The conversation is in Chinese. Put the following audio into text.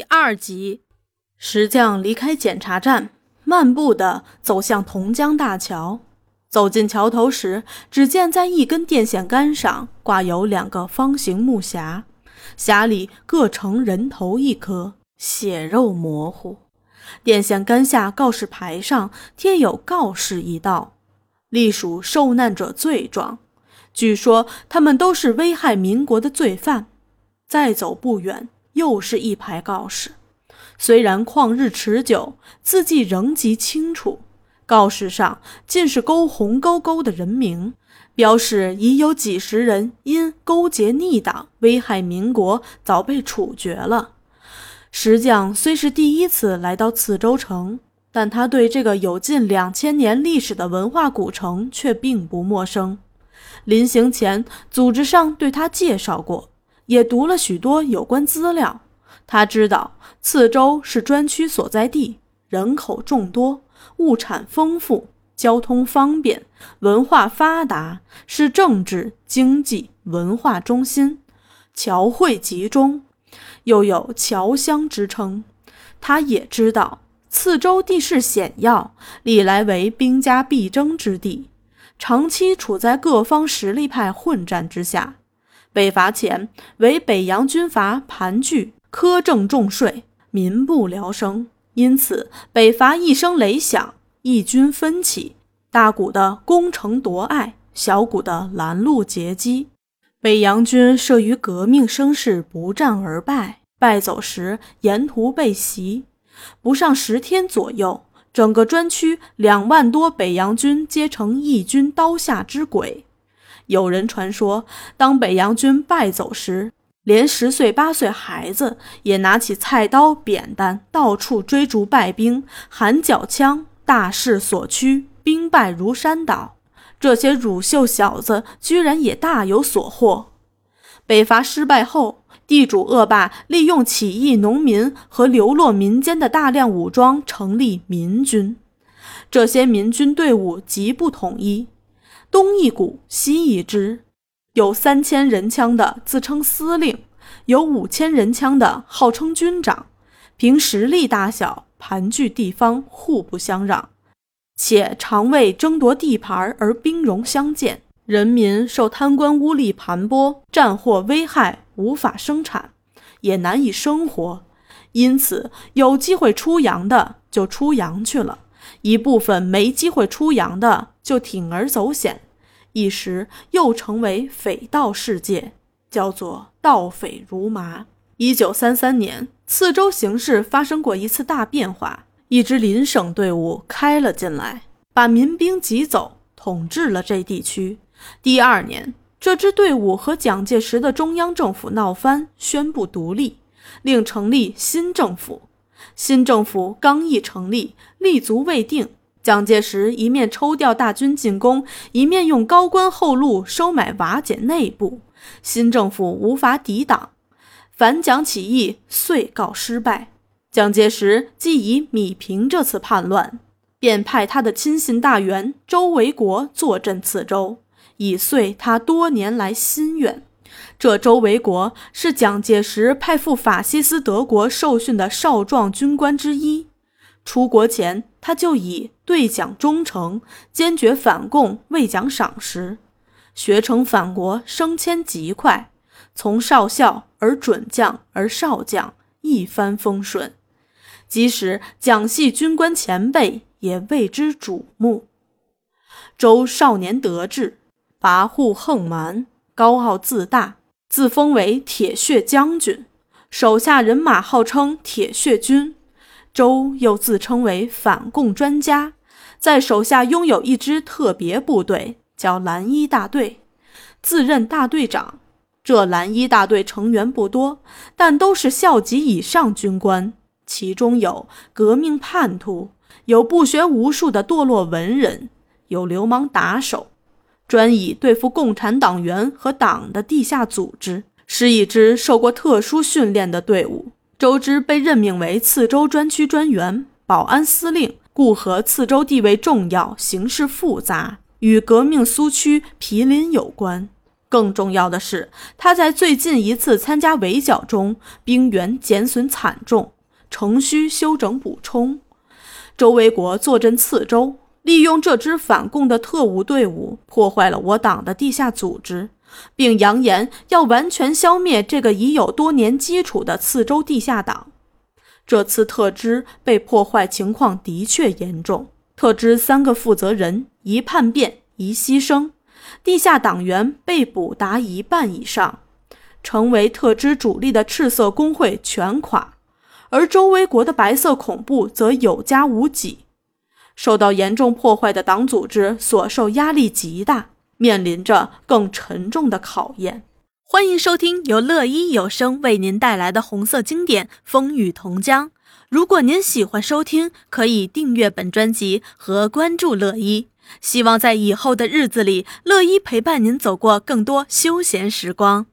第二集，石匠离开检查站，漫步地走向同江大桥。走进桥头时，只见在一根电线杆上挂有两个方形木匣，匣里各呈人头一颗，血肉模糊。电线杆下告示牌上贴有告示一道，隶属受难者罪状。据说他们都是危害民国的罪犯。再走不远，又是一排告示，虽然旷日持久，字迹仍极清楚。告示上尽是勾红勾勾的人名，表示已有几十人因勾结逆党、危害民国，早被处决了。石匠虽是第一次来到次州城，但他对这个有近两千年历史的文化古城却并不陌生。临行前，组织上对他介绍过，也读了许多有关资料。他知道次州是专区所在地，人口众多。物产丰富，交通方便，文化发达，是政治、经济、文化中心，侨汇集中，又有侨乡之称。他也知道次州地势险要，历来为兵家必争之地，长期处在各方实力派混战之下。北伐前为北洋军阀盘踞，苛政重税，民不聊生。因此，北伐一声雷响，义军分起，大股的攻城夺隘，小股的拦路截击。北洋军慑于革命声势不战而败，败走时沿途被袭。不上十天左右，整个专区两万多北洋军皆成义军刀下之鬼。有人传说，当北洋军败走时，连十岁八岁孩子也拿起菜刀、扁担，到处追逐败兵，喊脚枪，大势所趋，兵败如山倒。这些乳臭小子居然也大有所获。北伐失败后，地主恶霸利用起义农民和流落民间的大量武装，成立民军。这些民军队伍极不统一，东一股，西一支。有三千人枪的自称司令，有五千人枪的号称军长，凭实力大小盘踞地方，互不相让，且常为争夺地盘而兵戎相见。人民受贪官污吏盘剥，战祸危害，无法生产，也难以生活。因此，有机会出洋的就出洋去了，一部分没机会出洋的就铤而走险。一时又成为匪盗世界，叫做盗匪如麻。一九三三年，次州形势发生过一次大变化，一支邻省队伍开了进来，把民兵挤走，统治了这地区。第二年，这支队伍和蒋介石的中央政府闹翻，宣布独立，另成立新政府。新政府刚一成立，立足未定。蒋介石一面抽调大军进攻，一面用高官厚禄收买瓦解内部，新政府无法抵挡，反蒋起义遂告失败。蒋介石既已米平这次叛乱，便派他的亲信大员周维国坐镇次州，以遂他多年来心愿。这周维国是蒋介石派赴法西斯德国受训的少壮军官之一。出国前，他就以对蒋忠诚、坚决反共为蒋赏识，学成反国，升迁极快，从少校而准将而少将，一帆风顺。即使蒋系军官前辈也为之瞩目。周少年得志，跋扈横蛮，高傲自大，自封为铁血将军，手下人马号称铁血军。周又自称为反共专家，在手下拥有一支特别部队，叫蓝衣大队，自任大队长。这蓝衣大队成员不多，但都是校级以上军官，其中有革命叛徒，有不学无术的堕落文人，有流氓打手，专以对付共产党员和党的地下组织，是一支受过特殊训练的队伍。周之被任命为次州专区专员、保安司令，故和次州地位重要、形势复杂，与革命苏区毗邻有关。更重要的是，他在最近一次参加围剿中，兵员减损惨重，城需休整补充。周维国坐镇次州，利用这支反共的特务队伍，破坏了我党的地下组织，并扬言要完全消灭这个已有多年基础的次州地下党。这次特支被破坏情况的确严重，特支三个负责人一叛变一牺牲，地下党员被捕达一半以上，成为特支主力的赤色工会全垮。而周维国的白色恐怖则有家无几，受到严重破坏的党组织所受压力极大，面临着更沉重的考验。欢迎收听由乐一有声为您带来的红色经典《风雨同江》。如果您喜欢收听，可以订阅本专辑和关注乐一。希望在以后的日子里，乐一陪伴您走过更多休闲时光。